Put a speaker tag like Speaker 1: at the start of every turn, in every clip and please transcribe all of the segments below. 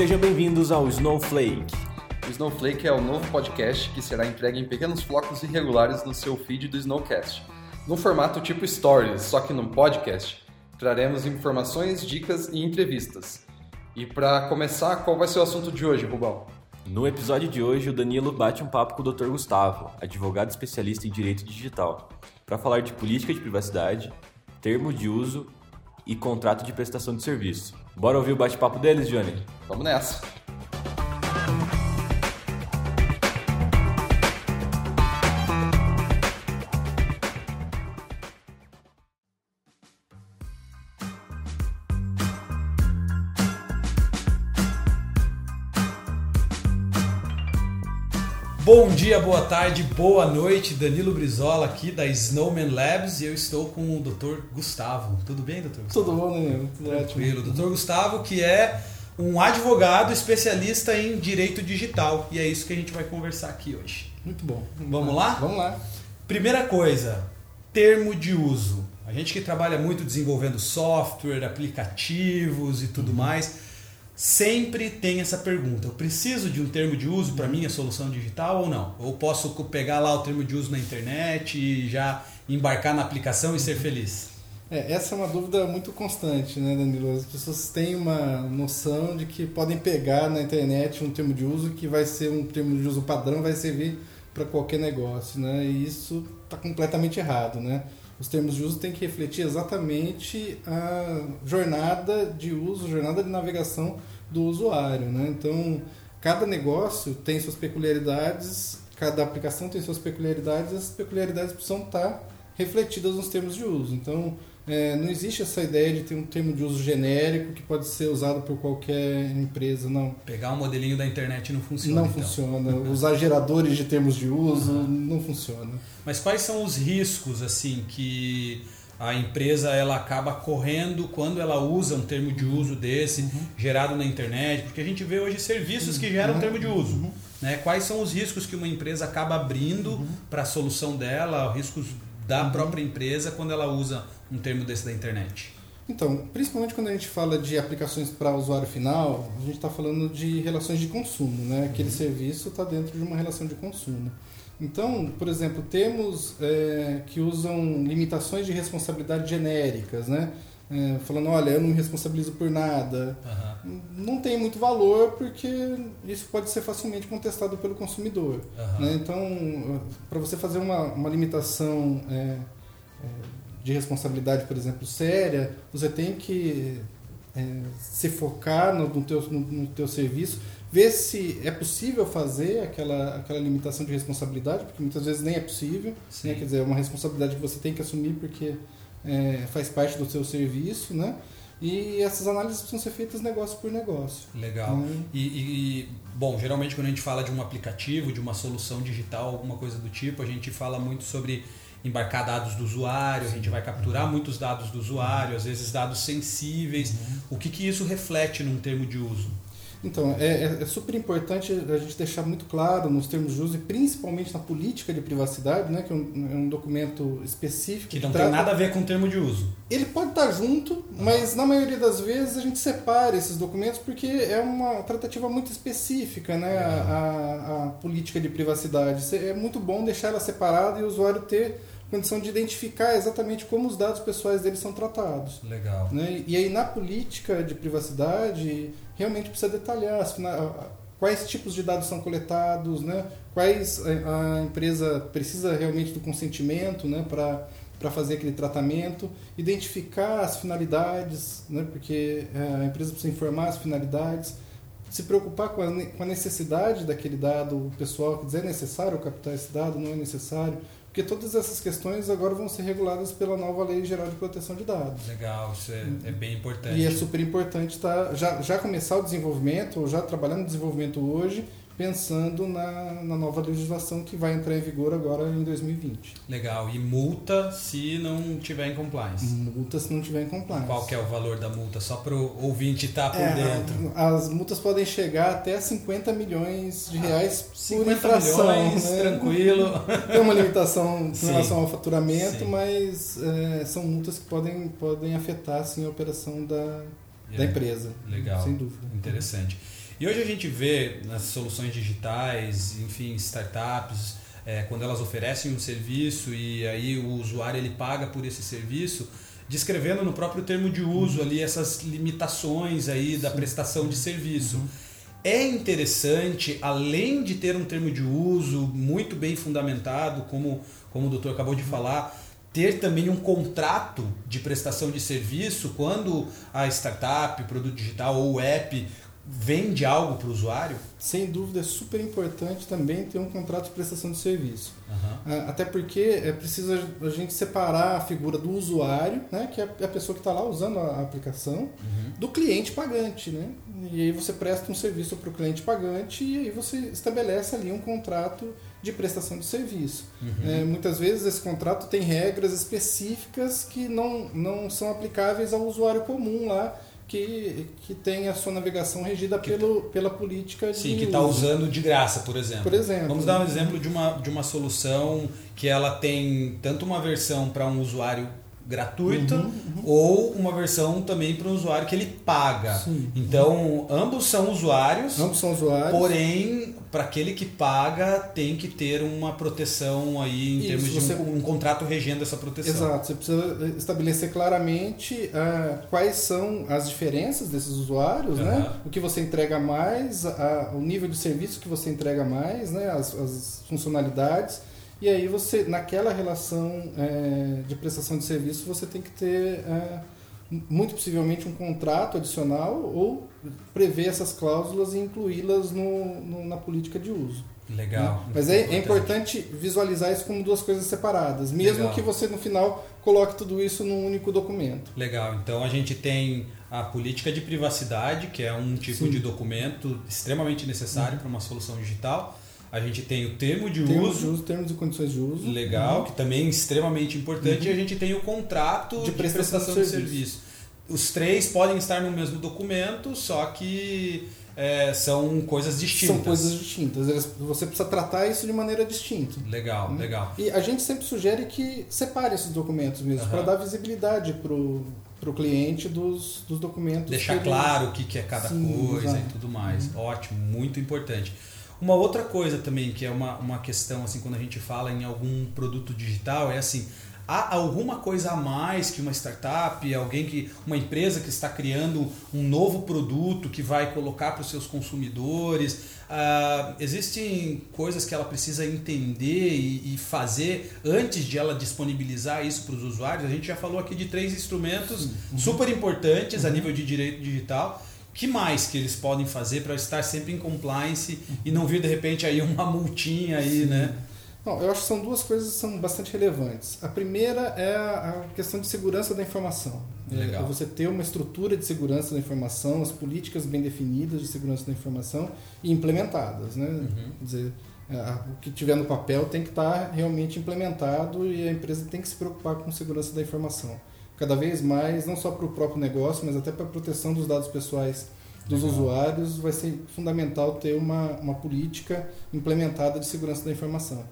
Speaker 1: Sejam bem-vindos ao Snowflake.
Speaker 2: O Snowflake é o novo podcast que será entregue em pequenos flocos irregulares no seu feed do Snowcast. No formato tipo Stories, só que no podcast, traremos informações, dicas e entrevistas. E para começar, qual vai ser o assunto de hoje, Rubão?
Speaker 1: No episódio de hoje, o Danilo bate um papo com o Dr. Gustavo, advogado especialista em direito digital, para falar de política de privacidade, termo de uso e contrato de prestação de serviço. Bora ouvir o bate-papo deles, Johnny?
Speaker 2: Vamos nessa!
Speaker 3: Bom dia, boa tarde, boa noite. Danilo Brizola aqui da Snowman Labs e eu estou com o Dr. Gustavo. Tudo bem, doutor?
Speaker 4: Tudo bom, Danilo? Tudo
Speaker 3: Tranquilo. Dr. Gustavo, que é um advogado especialista em direito digital e é isso que a gente vai conversar aqui hoje.
Speaker 4: Muito bom.
Speaker 3: Vamos lá?
Speaker 4: Vamos lá.
Speaker 3: Primeira coisa, termo de uso. A gente que trabalha muito desenvolvendo software, aplicativos e tudo mais sempre tem essa pergunta: eu preciso de um termo de uso para minha solução digital ou não? Ou posso pegar lá o termo de uso na internet e já embarcar na aplicação e ser feliz?
Speaker 4: É, essa é uma dúvida muito constante, né, Danilo? As pessoas têm uma noção de que podem pegar na internet um termo de uso que vai ser um termo de uso padrão, vai servir para qualquer negócio, né? E isso está completamente errado, né? Os termos de uso têm que refletir exatamente a jornada de uso, jornada de navegação do usuário. Né? Então, cada negócio tem suas peculiaridades, cada aplicação tem suas peculiaridades, e essas peculiaridades precisam estar refletidas nos termos de uso. Então, é, não existe essa ideia de ter um termo de uso genérico que pode ser usado por qualquer empresa, não.
Speaker 3: Pegar um modelinho da internet não funciona.
Speaker 4: Não
Speaker 3: então.
Speaker 4: funciona. Usar geradores de termos de uso uhum. não funciona.
Speaker 3: Mas quais são os riscos assim que a empresa ela acaba correndo quando ela usa um termo de uso desse uhum. gerado na internet? Porque a gente vê hoje serviços que geram uhum. termo de uso. Uhum. Né? Quais são os riscos que uma empresa acaba abrindo uhum. para a solução dela, riscos da uhum. própria empresa quando ela usa um termo desse da internet?
Speaker 4: Então, principalmente quando a gente fala de aplicações para usuário final, a gente está falando de relações de consumo, né? Aquele uhum. serviço está dentro de uma relação de consumo. Então, por exemplo, temos é, que usam limitações de responsabilidade genéricas, né? É, falando, olha, eu não me responsabilizo por nada. Uhum. Não tem muito valor porque isso pode ser facilmente contestado pelo consumidor. Uhum. Né? Então, para você fazer uma, uma limitação é, é, de responsabilidade, por exemplo, séria, você tem que é, se focar no, no, teu, no, no teu serviço ver se é possível fazer aquela, aquela limitação de responsabilidade, porque muitas vezes nem é possível. Né? Quer dizer, é uma responsabilidade que você tem que assumir porque é, faz parte do seu serviço, né? E essas análises precisam ser feitas negócio por negócio.
Speaker 3: Legal. Né? E, e, bom, geralmente quando a gente fala de um aplicativo, de uma solução digital, alguma coisa do tipo, a gente fala muito sobre embarcar dados do usuário, a gente vai capturar uhum. muitos dados do usuário, às vezes dados sensíveis. Uhum. O que, que isso reflete num termo de uso?
Speaker 4: Então, é, é, é, super importante a gente deixar muito claro nos termos de uso e principalmente na política de privacidade, né, que é um, é um documento específico.
Speaker 3: Que não que tem nada a ver com o termo de uso.
Speaker 4: Ele pode estar junto, mas na maioria das vezes a gente separa esses documentos porque é uma tratativa muito específica, né, a, a, a política de privacidade. É muito bom deixar ela separada e o usuário ter condição de identificar exatamente como os dados pessoais deles são tratados.
Speaker 3: Legal.
Speaker 4: Né? E aí na política de privacidade realmente precisa detalhar quais tipos de dados são coletados, né? quais eh, a empresa precisa realmente do consentimento né? para para fazer aquele tratamento, identificar as finalidades, né? porque eh, a empresa precisa informar as finalidades, se preocupar com a, com a necessidade daquele dado pessoal, quer dizer, é necessário captar esse dado, não é necessário, porque todas essas questões agora vão ser reguladas pela nova Lei Geral de Proteção de Dados.
Speaker 3: Legal, isso é, é bem importante.
Speaker 4: E é super importante tá, já, já começar o desenvolvimento, ou já trabalhar no desenvolvimento hoje, pensando na, na nova legislação que vai entrar em vigor agora em 2020.
Speaker 3: Legal. E multa se não tiver em compliance?
Speaker 4: Multa se não tiver em compliance.
Speaker 3: Qual que é o valor da multa? Só para o ouvinte estar tá por é, dentro.
Speaker 4: As multas podem chegar até 50 milhões de ah, reais
Speaker 3: ah, por infração. Milhões, né? tranquilo.
Speaker 4: Tem uma limitação em relação ao faturamento, sim. mas é, são multas que podem, podem afetar assim, a operação da, da empresa.
Speaker 3: Legal.
Speaker 4: Sem dúvida.
Speaker 3: Interessante. E hoje a gente vê nas soluções digitais, enfim, startups, é, quando elas oferecem um serviço e aí o usuário ele paga por esse serviço, descrevendo no próprio termo de uso ali essas limitações aí da prestação de serviço. Uhum. É interessante, além de ter um termo de uso muito bem fundamentado, como, como o doutor acabou de falar, ter também um contrato de prestação de serviço quando a startup, produto digital ou app vende algo para o usuário?
Speaker 4: Sem dúvida, é super importante também ter um contrato de prestação de serviço. Uhum. Até porque é preciso a gente separar a figura do usuário, né, que é a pessoa que está lá usando a aplicação, uhum. do cliente pagante. Né? E aí você presta um serviço para o cliente pagante e aí você estabelece ali um contrato de prestação de serviço. Uhum. É, muitas vezes esse contrato tem regras específicas que não, não são aplicáveis ao usuário comum lá que, que tem a sua navegação regida pelo, pela política
Speaker 3: Sim, que está usando de graça, por exemplo.
Speaker 4: Por exemplo.
Speaker 3: Vamos dar um exemplo de uma, de uma solução que ela tem tanto uma versão para um usuário gratuita uhum, uhum. ou uma versão também para o usuário que ele paga. Sim. Então, ambos são usuários.
Speaker 4: Ambos são usuários.
Speaker 3: Porém, para aquele que paga, tem que ter uma proteção aí em Isso, termos de um, um, contrato regendo essa proteção.
Speaker 4: Exato. Você precisa estabelecer claramente uh, quais são as diferenças desses usuários, uhum. né? O que você entrega mais, uh, o nível de serviço que você entrega mais, né? as, as funcionalidades e aí você, naquela relação é, de prestação de serviço, você tem que ter é, muito possivelmente um contrato adicional ou prever essas cláusulas e incluí-las no, no, na política de uso.
Speaker 3: Legal.
Speaker 4: Né? Mas é, é, importante visualizar isso como duas coisas separadas, mesmo Legal. que você no final coloque tudo isso num único documento.
Speaker 3: Legal. Então a gente tem a política de privacidade, que é um tipo Sim. de documento extremamente necessário uhum. para uma solução digital. A gente tem o termo de uso.
Speaker 4: Uso. Termos e condições de uso.
Speaker 3: Legal, uhum. que também é extremamente importante. Uhum. E a gente tem o contrato de, de prestação, prestação, de, serviço. serviço. Os três podem estar no mesmo documento, só que é, são coisas distintas.
Speaker 4: São coisas distintas. Você precisa tratar isso de maneira distinta.
Speaker 3: Legal, né? legal.
Speaker 4: E a gente sempre sugere que separe esses documentos mesmo, uhum. para dar visibilidade para o cliente dos, dos documentos.
Speaker 3: Deixar claro o que, que é cada Sim, coisa e tudo mais. Uhum. Ótimo, muito importante. Uma outra coisa também que é uma, uma questão assim quando a gente fala em algum produto digital é assim há alguma coisa a mais que uma startup, alguém que uma empresa que está criando um novo produto que vai colocar para os seus consumidores. Uh, existem coisas que ela precisa entender e, e, fazer antes de ela disponibilizar isso para os usuários. A gente já falou aqui de três instrumentos uhum. super importantes uhum. a nível de direito digital que mais que eles podem fazer para estar sempre em compliance e não vir de repente aí uma multinha aí, Sim. né?
Speaker 4: Bom, eu acho que são duas coisas que são bastante relevantes. A primeira é a questão de segurança da informação. É, Legal. É você ter uma estrutura de segurança da informação, as políticas bem definidas de segurança da informação e implementadas. Né? Uhum. Quer dizer, o que tiver no papel tem que estar realmente implementado e a empresa tem que se preocupar com segurança da informação cada vez mais, não só para o próprio negócio, mas até para a proteção dos dados pessoais dos Legal. usuários, vai ser fundamental ter uma, uma política implementada de segurança da informação.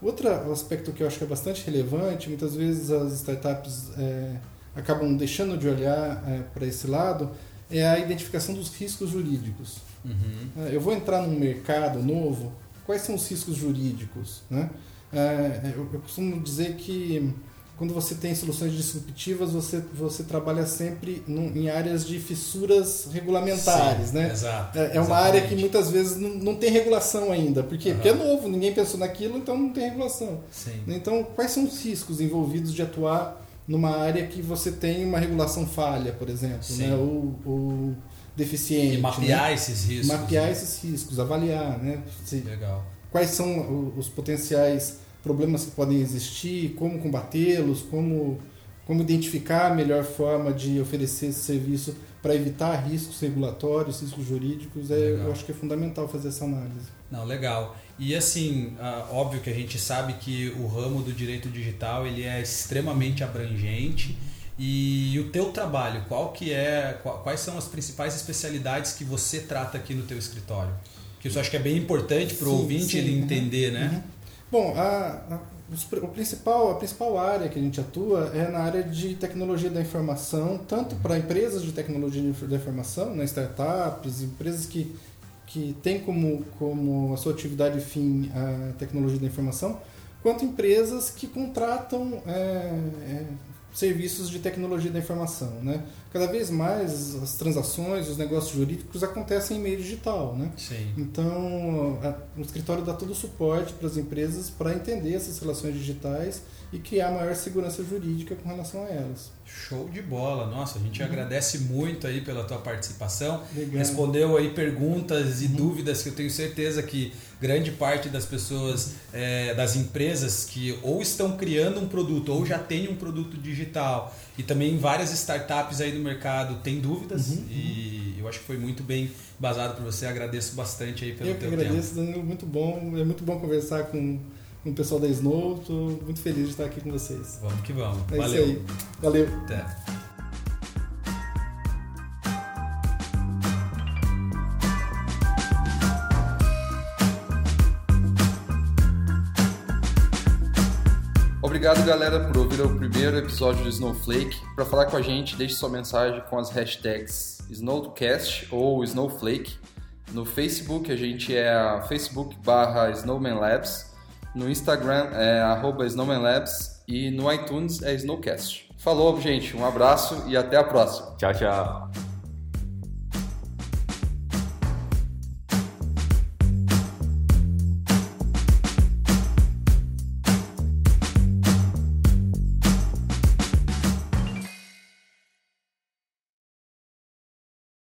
Speaker 4: Outro aspecto que eu acho que é bastante relevante, muitas vezes as startups é, acabam deixando de olhar é, para esse lado, é a identificação dos riscos jurídicos. Uhum. É, eu vou entrar num mercado novo, quais são os riscos jurídicos? Né? É, eu, eu costumo dizer que quando você tem soluções disruptivas, você, você trabalha sempre num, em áreas de fissuras regulamentares, Sim, né?
Speaker 3: Exato,
Speaker 4: é, é uma área que muitas vezes não, não tem regulação ainda. Por quê? Uhum. Porque é novo, ninguém pensou naquilo, então não tem regulação.
Speaker 3: Sim.
Speaker 4: Então, quais são os riscos envolvidos de atuar numa área que você tem uma regulação falha, por exemplo, né? ou, ou deficiente. E
Speaker 3: mapear
Speaker 4: né?
Speaker 3: esses riscos.
Speaker 4: Mapear né? esses riscos, avaliar, né?
Speaker 3: Se, Legal.
Speaker 4: Quais são os potenciais problemas que podem existir, como combatê-los, como, como identificar a melhor forma de oferecer esse serviço para evitar riscos regulatórios, riscos jurídicos, é, eu acho que é fundamental fazer essa análise.
Speaker 3: Não, legal. E assim, óbvio que a gente sabe que o ramo do direito digital ele é extremamente abrangente. E o teu trabalho, qual que é, quais são as principais especialidades que você trata aqui no teu escritório? Que isso acho que é bem importante para o ouvinte sim, ele uhum, entender, né?
Speaker 4: Bom, a, a, o principal, a principal área que a gente atua é na área de tecnologia da informação, tanto para empresas de tecnologia da informação, né, startups, empresas que que tem como, como a sua atividade fim a tecnologia da informação, quanto empresas que contratam é, é, serviços de tecnologia da informação. Né? Cada vez mais as transações, os negócios jurídicos acontecem em meio digital. Né?
Speaker 3: Sim.
Speaker 4: Então, a, o escritório dá todo o suporte para as empresas para entender essas relações digitais e criar maior segurança jurídica com relação a elas.
Speaker 3: Show de bola. Nossa, a gente uhum. agradece muito aí pela tua participação.
Speaker 4: Legal.
Speaker 3: Respondeu aí perguntas e uhum. dúvidas que eu tenho certeza que grande parte das pessoas, é, das empresas que ou estão criando um produto ou já tem um produto digital e também várias startups aí no mercado têm dúvidas uhum. e eu acho que foi muito bem basado por você. Agradeço bastante aí pelo
Speaker 4: eu
Speaker 3: teu
Speaker 4: tempo. Eu agradeço, Danilo. Muito bom. É muito bom conversar com com o pessoal da Snow. Estou muito feliz de estar aqui com vocês.
Speaker 3: Vamos que vamos.
Speaker 4: É
Speaker 3: Valeu.
Speaker 4: isso aí. Valeu.
Speaker 3: Até.
Speaker 2: Obrigado, galera, por ouvir o primeiro episódio do Snowflake. Para falar com a gente, deixe sua mensagem com as hashtags Snowcast ou Snowflake. No Facebook, a gente é facebook barra Snowman Labs no Instagram é snowmanlabs e no iTunes é Snowcast. Falou, gente. Um abraço e até a próxima.
Speaker 1: Tchau, tchau.